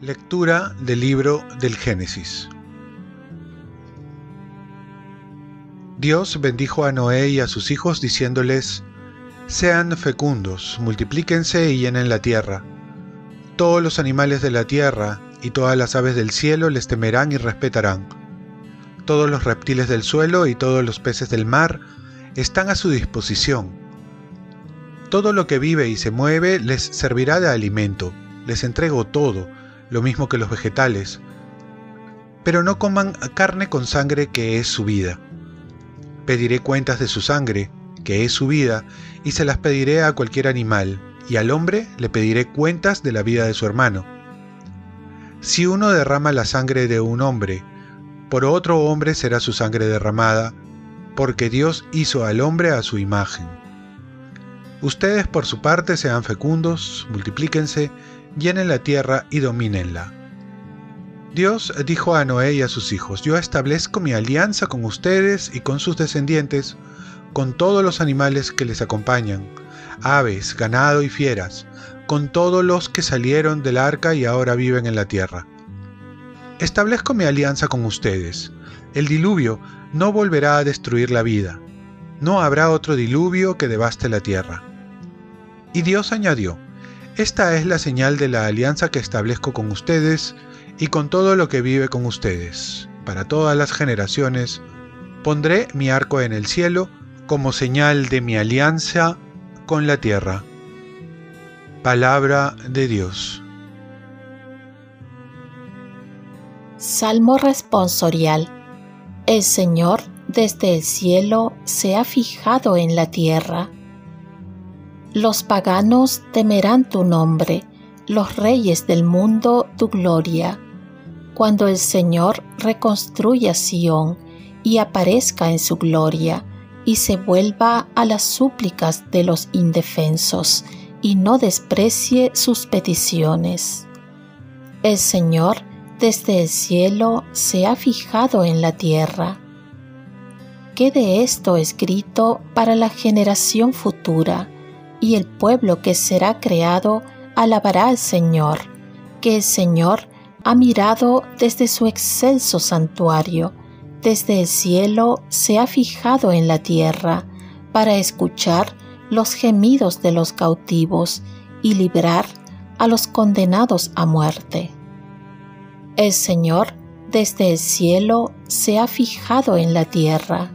Lectura del libro del Génesis. Dios bendijo a Noé y a sus hijos diciéndoles, Sean fecundos, multiplíquense y llenen la tierra. Todos los animales de la tierra y todas las aves del cielo les temerán y respetarán. Todos los reptiles del suelo y todos los peces del mar están a su disposición. Todo lo que vive y se mueve les servirá de alimento, les entrego todo, lo mismo que los vegetales. Pero no coman carne con sangre que es su vida Pediré cuentas de su sangre, que es su vida, y se las pediré a cualquier animal, y al hombre le pediré cuentas de la vida de su hermano. Si uno derrama la sangre de un hombre, por otro hombre será su sangre derramada, porque Dios hizo al hombre a su imagen. Ustedes por su parte sean fecundos, multiplíquense, llenen la tierra y domínenla. Dios dijo a Noé y a sus hijos, yo establezco mi alianza con ustedes y con sus descendientes, con todos los animales que les acompañan, aves, ganado y fieras, con todos los que salieron del arca y ahora viven en la tierra. Establezco mi alianza con ustedes. El diluvio no volverá a destruir la vida. No habrá otro diluvio que devaste la tierra. Y Dios añadió, Esta es la señal de la alianza que establezco con ustedes y con todo lo que vive con ustedes. Para todas las generaciones pondré mi arco en el cielo como señal de mi alianza con la tierra. Palabra de Dios. Salmo responsorial. El Señor desde el cielo se ha fijado en la tierra. Los paganos temerán tu nombre, los reyes del mundo tu gloria cuando el Señor reconstruya Sión y aparezca en su gloria y se vuelva a las súplicas de los indefensos y no desprecie sus peticiones. El Señor desde el cielo se ha fijado en la tierra. Quede esto escrito para la generación futura, y el pueblo que será creado alabará al Señor, que el Señor ha mirado desde su excelso santuario, desde el cielo se ha fijado en la tierra para escuchar los gemidos de los cautivos y librar a los condenados a muerte. El Señor desde el cielo se ha fijado en la tierra.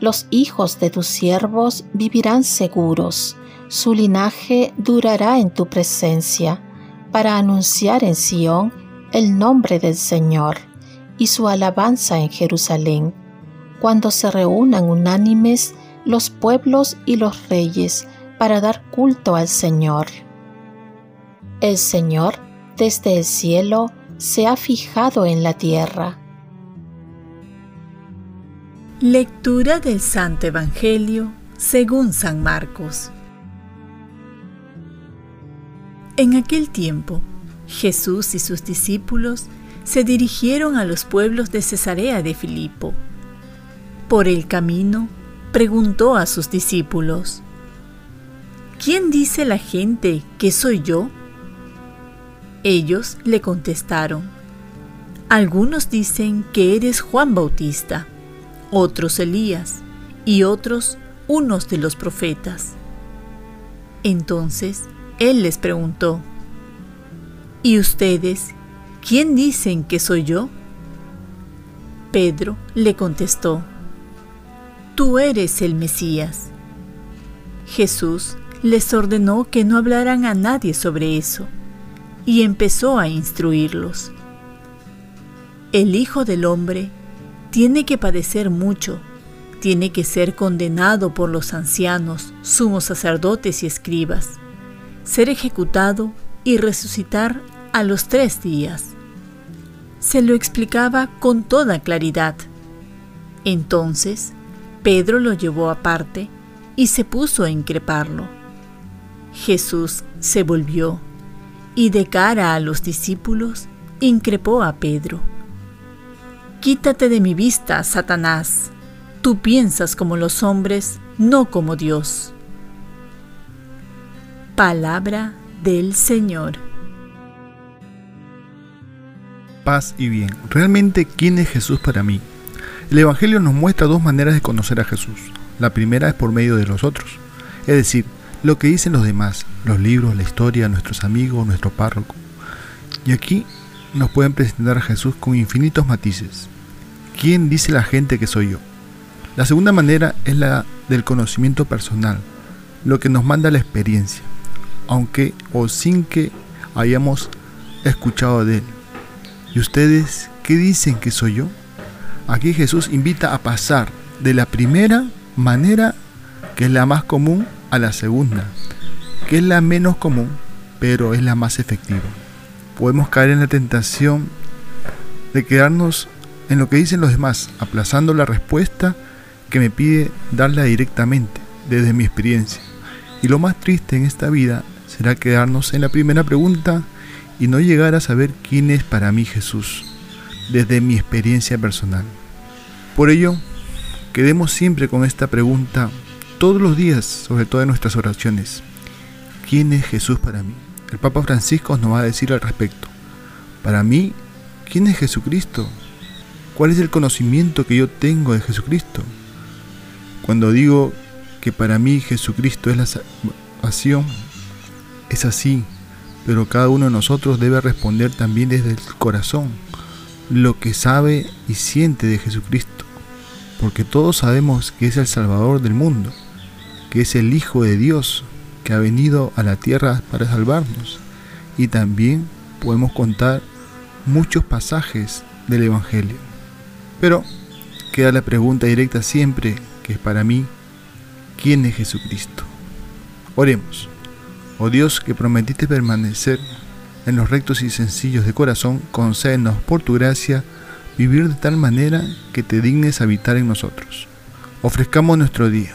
Los hijos de tus siervos vivirán seguros, su linaje durará en tu presencia para anunciar en Sión el nombre del Señor y su alabanza en Jerusalén, cuando se reúnan unánimes los pueblos y los reyes para dar culto al Señor. El Señor desde el cielo se ha fijado en la tierra. Lectura del Santo Evangelio según San Marcos. En aquel tiempo, Jesús y sus discípulos se dirigieron a los pueblos de Cesarea de Filipo. Por el camino, preguntó a sus discípulos, ¿Quién dice la gente que soy yo? Ellos le contestaron, algunos dicen que eres Juan Bautista, otros Elías y otros unos de los profetas. Entonces él les preguntó, ¿Y ustedes, quién dicen que soy yo? Pedro le contestó, Tú eres el Mesías. Jesús les ordenó que no hablaran a nadie sobre eso y empezó a instruirlos. El Hijo del Hombre tiene que padecer mucho, tiene que ser condenado por los ancianos, sumos sacerdotes y escribas ser ejecutado y resucitar a los tres días. Se lo explicaba con toda claridad. Entonces, Pedro lo llevó aparte y se puso a increparlo. Jesús se volvió y de cara a los discípulos increpó a Pedro. Quítate de mi vista, Satanás. Tú piensas como los hombres, no como Dios. Palabra del Señor. Paz y bien. ¿Realmente quién es Jesús para mí? El Evangelio nos muestra dos maneras de conocer a Jesús. La primera es por medio de los otros, es decir, lo que dicen los demás, los libros, la historia, nuestros amigos, nuestro párroco. Y aquí nos pueden presentar a Jesús con infinitos matices. ¿Quién dice la gente que soy yo? La segunda manera es la del conocimiento personal, lo que nos manda la experiencia, aunque o sin que hayamos escuchado de él. ¿Y ustedes qué dicen que soy yo? Aquí Jesús invita a pasar de la primera manera, que es la más común, a la segunda, que es la menos común, pero es la más efectiva. Podemos caer en la tentación de quedarnos en lo que dicen los demás, aplazando la respuesta que me pide darla directamente, desde mi experiencia. Y lo más triste en esta vida será quedarnos en la primera pregunta y no llegar a saber quién es para mí Jesús, desde mi experiencia personal. Por ello, quedemos siempre con esta pregunta todos los días, sobre todo en nuestras oraciones. ¿Quién es Jesús para mí? El Papa Francisco nos va a decir al respecto. Para mí, ¿quién es Jesucristo? ¿Cuál es el conocimiento que yo tengo de Jesucristo? Cuando digo que para mí Jesucristo es la salvación, es así, pero cada uno de nosotros debe responder también desde el corazón lo que sabe y siente de Jesucristo, porque todos sabemos que es el Salvador del mundo que es el Hijo de Dios que ha venido a la tierra para salvarnos. Y también podemos contar muchos pasajes del Evangelio. Pero queda la pregunta directa siempre, que es para mí, ¿quién es Jesucristo? Oremos. Oh Dios que prometiste permanecer en los rectos y sencillos de corazón, concédenos por tu gracia vivir de tal manera que te dignes habitar en nosotros. Ofrezcamos nuestro día